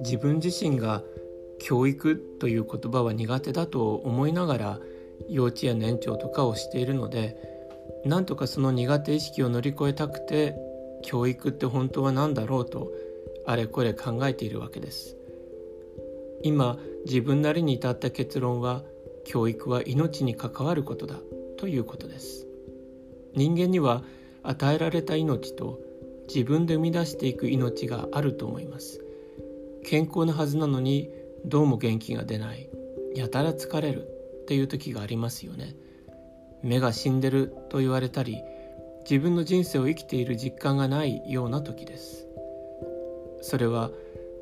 自分自身が教育という言葉は苦手だと思いながら幼稚園年長とかをしているのでなんとかその苦手意識を乗り越えたくて教育って本当は何だろうとあれこれ考えているわけです。今自分なりに至った結論は教育は命に関わることだということです。人間には与えられた命と自分で生み出していく命があると思います。健康なはずなのにどうも元気が出ない。やたら疲れる。っていう時がありますよね。目が死んでる。と言われたり自分の人生を生きている実感がないような時です。それは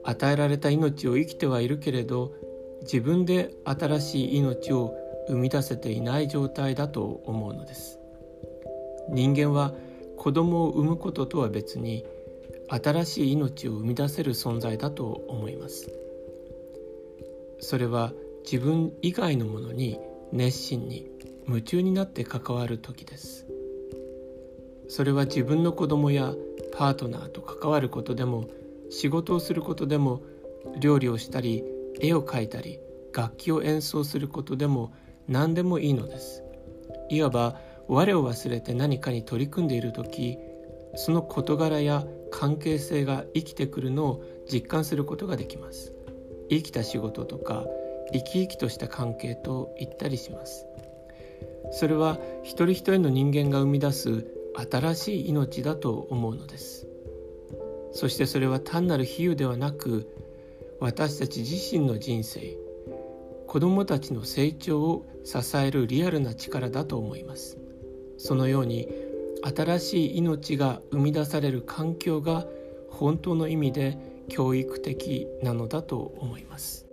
与えられた命を生きてはいるけれど自分で新しい命を生み出せていない状態だと思うのです。人間は子供を産むこととは別に新しい命を生み出せる存在だと思います。それは自分以外のものに熱心に夢中になって関わる時です。それは自分の子供やパートナーと関わることでも仕事をすることでも料理をしたり絵を描いたり楽器を演奏することでも何でもいいのです。いわば我を忘れて何かに取り組んでいる時その事柄や関係性が生きてくるのを実感することができます。生きた仕事とか生き生きとした関係と言ったりします。それは一人一人の人間が生み出す新しい命だと思うのです。そしてそれは単なる比喩ではなく私たち自身の人生子どもたちの成長を支えるリアルな力だと思います。そのように新しい命が生み出される環境が本当の意味で教育的なのだと思います。